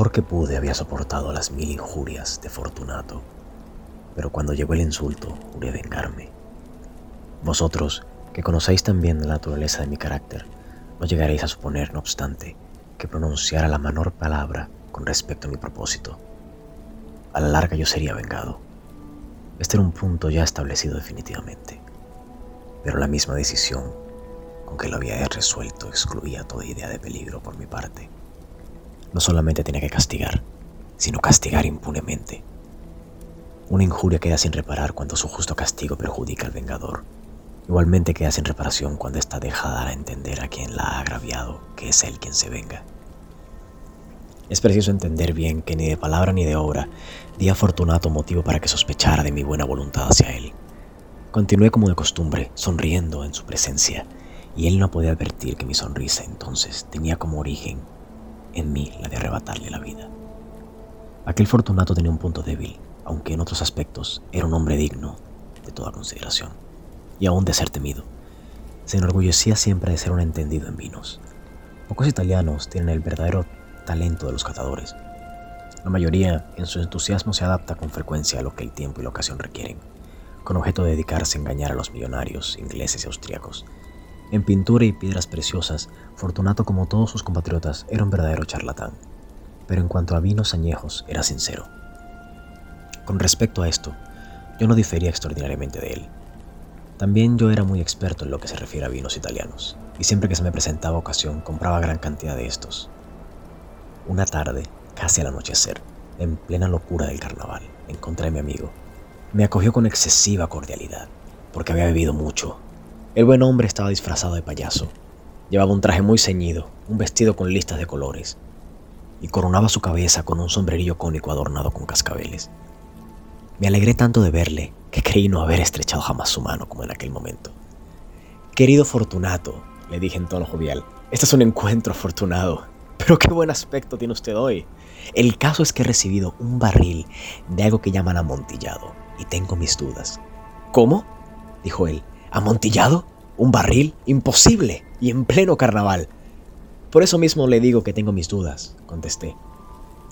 mejor que pude había soportado las mil injurias de Fortunato, pero cuando llegó el insulto, juré vengarme. Vosotros, que conocéis también la naturaleza de mi carácter, no llegaréis a suponer, no obstante, que pronunciara la menor palabra con respecto a mi propósito. A la larga yo sería vengado. Este era un punto ya establecido definitivamente, pero la misma decisión aunque lo había resuelto, excluía toda idea de peligro por mi parte. No solamente tenía que castigar, sino castigar impunemente. Una injuria queda sin reparar cuando su justo castigo perjudica al vengador. Igualmente queda sin reparación cuando ésta deja dar a entender a quien la ha agraviado que es él quien se venga. Es preciso entender bien que ni de palabra ni de obra di a Fortunato motivo para que sospechara de mi buena voluntad hacia él. Continué como de costumbre, sonriendo en su presencia, y él no podía advertir que mi sonrisa entonces tenía como origen en mí la de arrebatarle la vida. Aquel Fortunato tenía un punto débil, aunque en otros aspectos era un hombre digno de toda consideración y aún de ser temido. Se enorgullecía siempre de ser un entendido en vinos. Pocos italianos tienen el verdadero talento de los catadores. La mayoría, en su entusiasmo, se adapta con frecuencia a lo que el tiempo y la ocasión requieren, con objeto de dedicarse a engañar a los millonarios ingleses y austriacos en pintura y piedras preciosas, Fortunato, como todos sus compatriotas, era un verdadero charlatán, pero en cuanto a vinos añejos, era sincero. Con respecto a esto, yo no difería extraordinariamente de él. También yo era muy experto en lo que se refiere a vinos italianos, y siempre que se me presentaba ocasión compraba gran cantidad de estos. Una tarde, casi al anochecer, en plena locura del carnaval, encontré a mi amigo. Me acogió con excesiva cordialidad, porque había bebido mucho el buen hombre estaba disfrazado de payaso. Llevaba un traje muy ceñido, un vestido con listas de colores, y coronaba su cabeza con un sombrerillo cónico adornado con cascabeles. Me alegré tanto de verle que creí no haber estrechado jamás su mano como en aquel momento. Querido Fortunato, le dije en tono jovial, este es un encuentro afortunado. Pero qué buen aspecto tiene usted hoy. El caso es que he recibido un barril de algo que llaman amontillado y tengo mis dudas. ¿Cómo? dijo él. ¿Amontillado? ¿Un barril? Imposible. Y en pleno carnaval. Por eso mismo le digo que tengo mis dudas, contesté.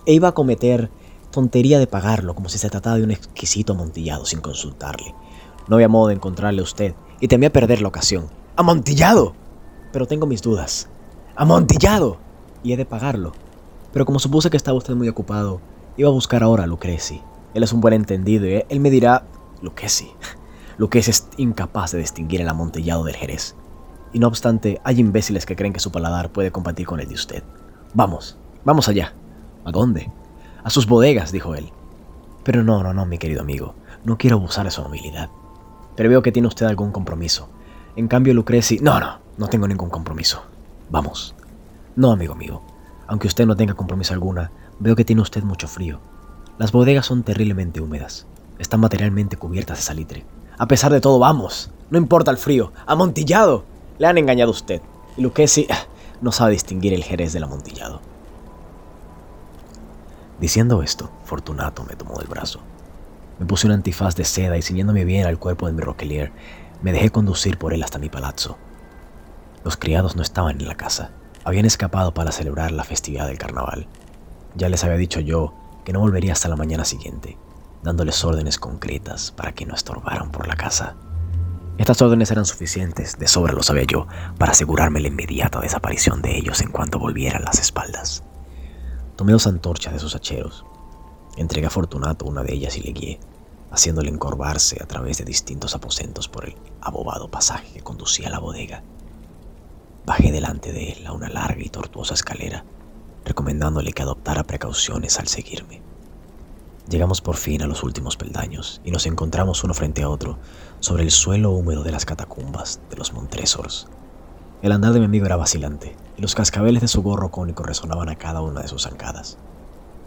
E iba a cometer tontería de pagarlo como si se tratara de un exquisito amontillado sin consultarle. No había modo de encontrarle a usted y temía perder la ocasión. ¡Amontillado! Pero tengo mis dudas. ¡Amontillado! Y he de pagarlo. Pero como supuse que estaba usted muy ocupado, iba a buscar ahora a Lucreci. Él es un buen entendido y él me dirá... Lucreci lo que es incapaz de distinguir el amontillado del jerez. Y no obstante, hay imbéciles que creen que su paladar puede compartir con el de usted. Vamos, vamos allá. ¿A dónde? A sus bodegas, dijo él. Pero no, no, no, mi querido amigo, no quiero abusar de su amabilidad. Pero veo que tiene usted algún compromiso. En cambio, Lucreci... No, no, no tengo ningún compromiso. Vamos. No, amigo mío. Aunque usted no tenga compromiso alguna, veo que tiene usted mucho frío. Las bodegas son terriblemente húmedas. Están materialmente cubiertas de salitre. A pesar de todo, vamos. No importa el frío. Amontillado. Le han engañado a usted. Y Lucchesi no sabe distinguir el jerez del amontillado. Diciendo esto, Fortunato me tomó del brazo. Me puse un antifaz de seda y ciñéndome bien al cuerpo de mi roquelier, me dejé conducir por él hasta mi palazzo. Los criados no estaban en la casa. Habían escapado para celebrar la festividad del carnaval. Ya les había dicho yo que no volvería hasta la mañana siguiente dándoles órdenes concretas para que no estorbaran por la casa. Estas órdenes eran suficientes, de sobra lo sabía yo, para asegurarme la inmediata desaparición de ellos en cuanto volvieran las espaldas. Tomé dos antorchas de sus hacheros, entregué a Fortunato una de ellas y le guié, haciéndole encorvarse a través de distintos aposentos por el abobado pasaje que conducía a la bodega. Bajé delante de él a una larga y tortuosa escalera, recomendándole que adoptara precauciones al seguirme. Llegamos por fin a los últimos peldaños y nos encontramos uno frente a otro sobre el suelo húmedo de las catacumbas de los Montresors. El andar de mi amigo era vacilante y los cascabeles de su gorro cónico resonaban a cada una de sus zancadas.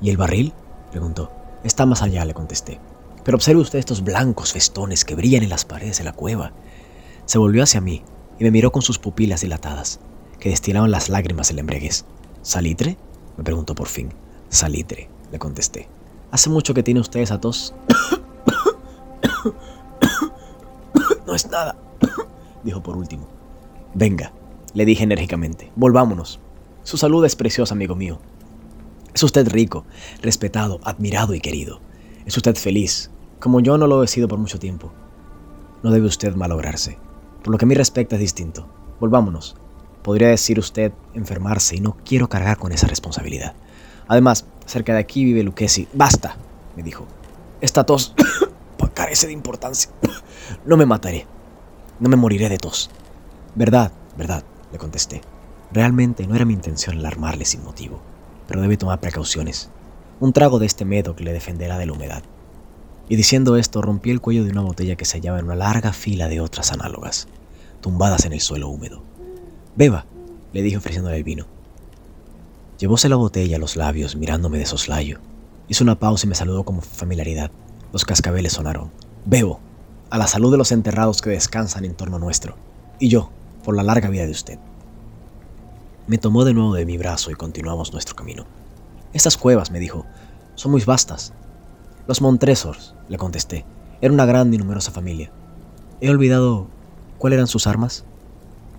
¿Y el barril? preguntó. Está más allá, le contesté. Pero observe usted estos blancos festones que brillan en las paredes de la cueva. Se volvió hacia mí y me miró con sus pupilas dilatadas, que destilaban las lágrimas del embriaguez. ¿Salitre? me preguntó por fin. Salitre, le contesté. ¿Hace mucho que tiene usted esa tos? no es nada, dijo por último. Venga, le dije enérgicamente, volvámonos. Su salud es preciosa, amigo mío. Es usted rico, respetado, admirado y querido. Es usted feliz, como yo no lo he sido por mucho tiempo. No debe usted malograrse. Por lo que a mí respecta es distinto. Volvámonos. Podría decir usted enfermarse y no quiero cargar con esa responsabilidad. Además, cerca de aquí vive Lucchesi. Basta, me dijo. Esta tos carece de importancia. No me mataré. No me moriré de tos. Verdad, verdad, le contesté. Realmente no era mi intención alarmarle sin motivo, pero debe tomar precauciones. Un trago de este que le defenderá de la humedad. Y diciendo esto, rompí el cuello de una botella que se hallaba en una larga fila de otras análogas, tumbadas en el suelo húmedo. Beba, le dije ofreciéndole el vino. Llevóse la botella a los labios mirándome de soslayo. Hizo una pausa y me saludó con familiaridad. Los cascabeles sonaron. Bebo, a la salud de los enterrados que descansan en torno nuestro. Y yo, por la larga vida de usted. Me tomó de nuevo de mi brazo y continuamos nuestro camino. Estas cuevas, me dijo, son muy vastas. Los Montresors, le contesté, era una grande y numerosa familia. He olvidado cuáles eran sus armas.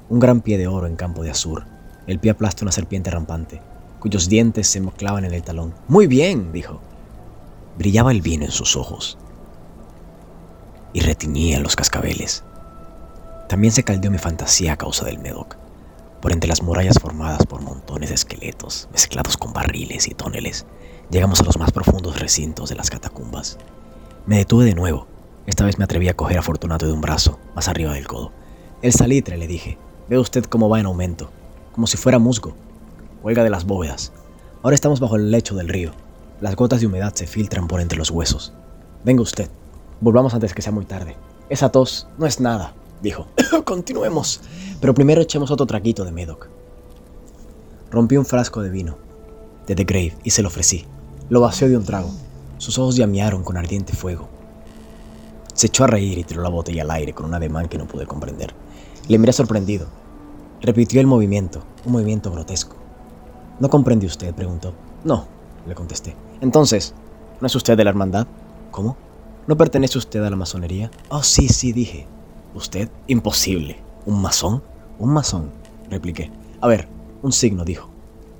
Un gran pie de oro en campo de azur, el pie aplasta una serpiente rampante, cuyos dientes se clavan en el talón. Muy bien, dijo. Brillaba el vino en sus ojos y retiñía los cascabeles. También se caldeó mi fantasía a causa del Medoc, por entre las murallas formadas por montones de esqueletos mezclados con barriles y tóneles, llegamos a los más profundos recintos de las catacumbas. Me detuve de nuevo. Esta vez me atreví a coger a Fortunato de un brazo, más arriba del codo. El salitre, le dije. Ve usted cómo va en aumento, como si fuera musgo huelga de las bóvedas. Ahora estamos bajo el lecho del río. Las gotas de humedad se filtran por entre los huesos. Venga usted, volvamos antes que sea muy tarde. Esa tos no es nada, dijo. Continuemos. Pero primero echemos otro traquito de Medoc. Rompí un frasco de vino de The Grave y se lo ofrecí. Lo vació de un trago. Sus ojos llamearon con ardiente fuego. Se echó a reír y tiró la botella al aire con un ademán que no pude comprender. Le miré sorprendido. Repitió el movimiento, un movimiento grotesco. ¿No comprende usted? preguntó. No, le contesté. Entonces, ¿no es usted de la hermandad? ¿Cómo? ¿No pertenece usted a la masonería? Oh, sí, sí, dije. ¿Usted? Imposible. ¿Un masón? Un masón, repliqué. A ver, un signo, dijo.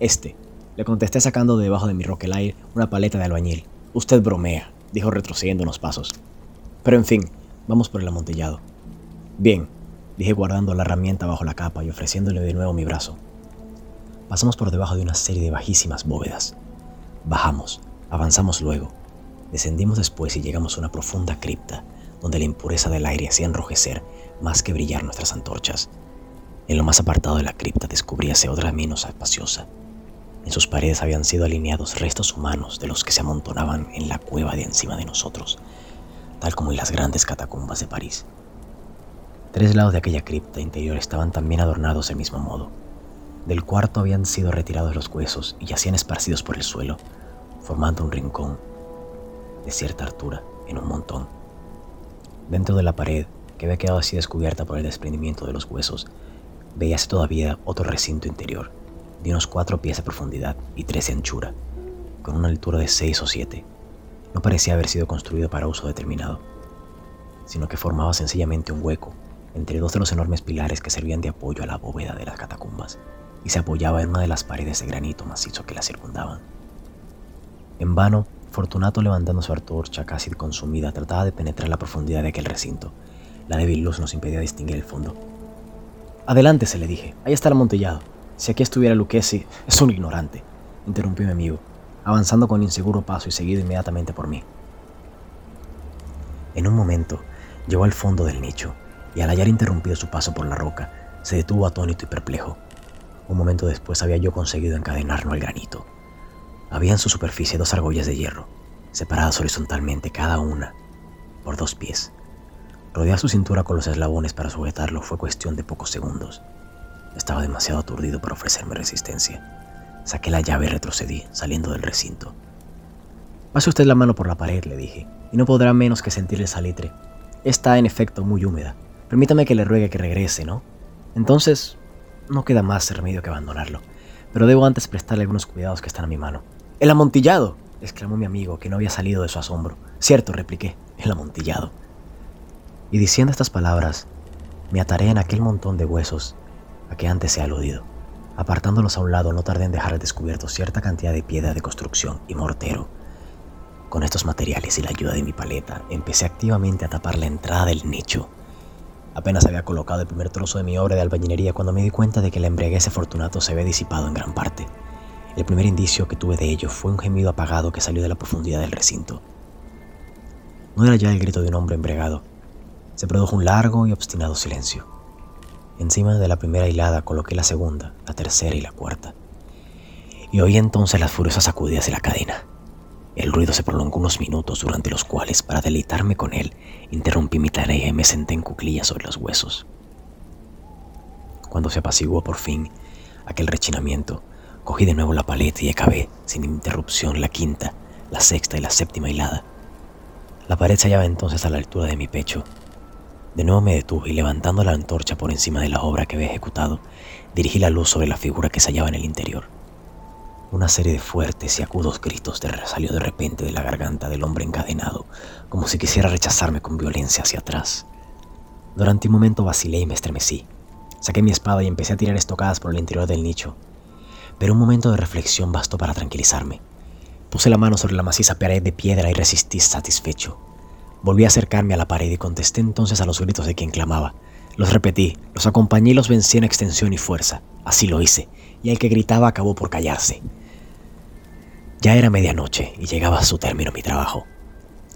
Este. Le contesté sacando de debajo de mi roquelaire una paleta de albañil. Usted bromea, dijo retrocediendo unos pasos. Pero en fin, vamos por el amontillado. Bien, dije guardando la herramienta bajo la capa y ofreciéndole de nuevo mi brazo. Pasamos por debajo de una serie de bajísimas bóvedas. Bajamos, avanzamos luego. Descendimos después y llegamos a una profunda cripta, donde la impureza del aire hacía enrojecer más que brillar nuestras antorchas. En lo más apartado de la cripta descubríase otra menos espaciosa. En sus paredes habían sido alineados restos humanos de los que se amontonaban en la cueva de encima de nosotros, tal como en las grandes catacumbas de París. Tres lados de aquella cripta interior estaban también adornados del mismo modo. Del cuarto habían sido retirados los huesos y yacían esparcidos por el suelo, formando un rincón de cierta altura en un montón. Dentro de la pared, que había quedado así descubierta por el desprendimiento de los huesos, veíase todavía otro recinto interior, de unos cuatro pies de profundidad y tres de anchura, con una altura de seis o siete. No parecía haber sido construido para uso determinado, sino que formaba sencillamente un hueco entre dos de los enormes pilares que servían de apoyo a la bóveda de las catacumbas y se apoyaba en una de las paredes de granito macizo que la circundaban. En vano, Fortunato levantando su antorcha casi consumida trataba de penetrar la profundidad de aquel recinto. La débil luz nos impedía distinguir el fondo. Adelante, se le dije. Ahí está el amontillado. Si aquí estuviera Lucchesi, es un ignorante, interrumpió mi amigo, avanzando con inseguro paso y seguido inmediatamente por mí. En un momento, llegó al fondo del nicho y al hallar interrumpido su paso por la roca, se detuvo atónito y perplejo. Un momento después había yo conseguido encadenarlo al granito. Había en su superficie dos argollas de hierro, separadas horizontalmente cada una por dos pies. Rodear su cintura con los eslabones para sujetarlo fue cuestión de pocos segundos. Estaba demasiado aturdido para ofrecerme resistencia. Saqué la llave y retrocedí, saliendo del recinto. Pase usted la mano por la pared, le dije, y no podrá menos que sentir el salitre. Está en efecto muy húmeda. Permítame que le ruegue que regrese, ¿no? Entonces, no queda más remedio que abandonarlo. Pero debo antes prestarle algunos cuidados que están a mi mano. ¡El amontillado! exclamó mi amigo, que no había salido de su asombro. Cierto, repliqué, el amontillado. Y diciendo estas palabras, me ataré en aquel montón de huesos a que antes he aludido. Apartándolos a un lado, no tardé en dejar descubierto cierta cantidad de piedra de construcción y mortero. Con estos materiales y la ayuda de mi paleta, empecé activamente a tapar la entrada del nicho. Apenas había colocado el primer trozo de mi obra de albañilería cuando me di cuenta de que la embriaguez Fortunato se había disipado en gran parte. El primer indicio que tuve de ello fue un gemido apagado que salió de la profundidad del recinto. No era ya el grito de un hombre embriagado. Se produjo un largo y obstinado silencio. Encima de la primera hilada coloqué la segunda, la tercera y la cuarta. Y oí entonces las furiosas sacudidas de la cadena. El ruido se prolongó unos minutos durante los cuales, para deleitarme con él, interrumpí mi tarea y me senté en cuclillas sobre los huesos. Cuando se apaciguó por fin aquel rechinamiento, Cogí de nuevo la paleta y acabé, sin interrupción, la quinta, la sexta y la séptima hilada. La pared se hallaba entonces a la altura de mi pecho. De nuevo me detuve y levantando la antorcha por encima de la obra que había ejecutado, dirigí la luz sobre la figura que se hallaba en el interior. Una serie de fuertes y agudos gritos salió de repente de la garganta del hombre encadenado, como si quisiera rechazarme con violencia hacia atrás. Durante un momento vacilé y me estremecí. Saqué mi espada y empecé a tirar estocadas por el interior del nicho, pero un momento de reflexión bastó para tranquilizarme. Puse la mano sobre la maciza pared de piedra y resistí satisfecho. Volví a acercarme a la pared y contesté entonces a los gritos de quien clamaba. Los repetí, los acompañé y los vencí en extensión y fuerza. Así lo hice, y el que gritaba acabó por callarse. Ya era medianoche y llegaba a su término mi trabajo.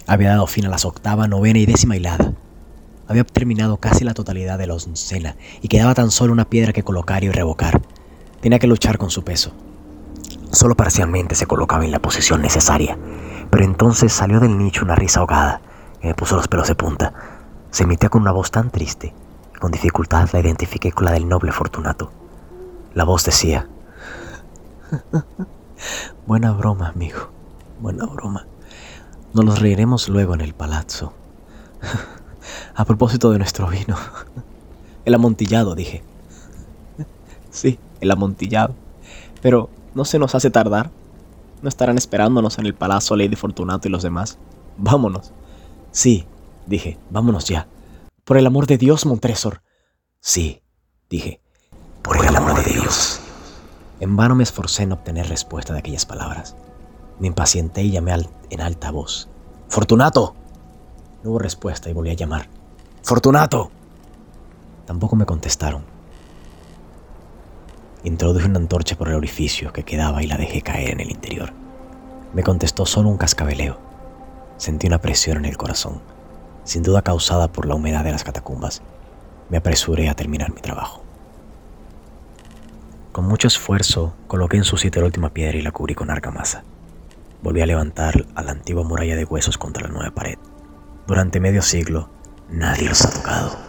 Había dado fin a las octava, novena y décima hilada. Había terminado casi la totalidad de la oncena y quedaba tan solo una piedra que colocar y revocar. Tenía que luchar con su peso. Solo parcialmente se colocaba en la posición necesaria, pero entonces salió del nicho una risa ahogada que me puso los pelos de punta. Se emitía con una voz tan triste con dificultad la identifiqué con la del noble Fortunato. La voz decía, Buena broma, amigo, buena broma. Nos los reiremos luego en el palazzo. A propósito de nuestro vino. El amontillado, dije. Sí, el amontillado. Pero no se nos hace tardar. No estarán esperándonos en el palacio Lady Fortunato y los demás. Vámonos. Sí, dije, vámonos ya. Por el amor de Dios, Montresor. Sí, dije, por, el, amor, de Dios. En vano me esforcé en obtener respuesta de aquellas palabras. Me impacienté y llamé en alta voz. ¡Fortunato! No hubo respuesta y volví a llamar. ¡Fortunato! Tampoco me contestaron. Introduje una antorcha por el orificio que quedaba y la dejé caer en el interior. Me contestó solo un cascabeleo. Sentí una presión en el corazón, sin duda causada por la humedad de las catacumbas. Me apresuré a terminar mi trabajo. Con mucho esfuerzo coloqué en su sitio la última piedra y la cubrí con argamasa. Volví a levantar a la antigua muralla de huesos contra la nueva pared. Durante medio siglo, nadie los ha tocado.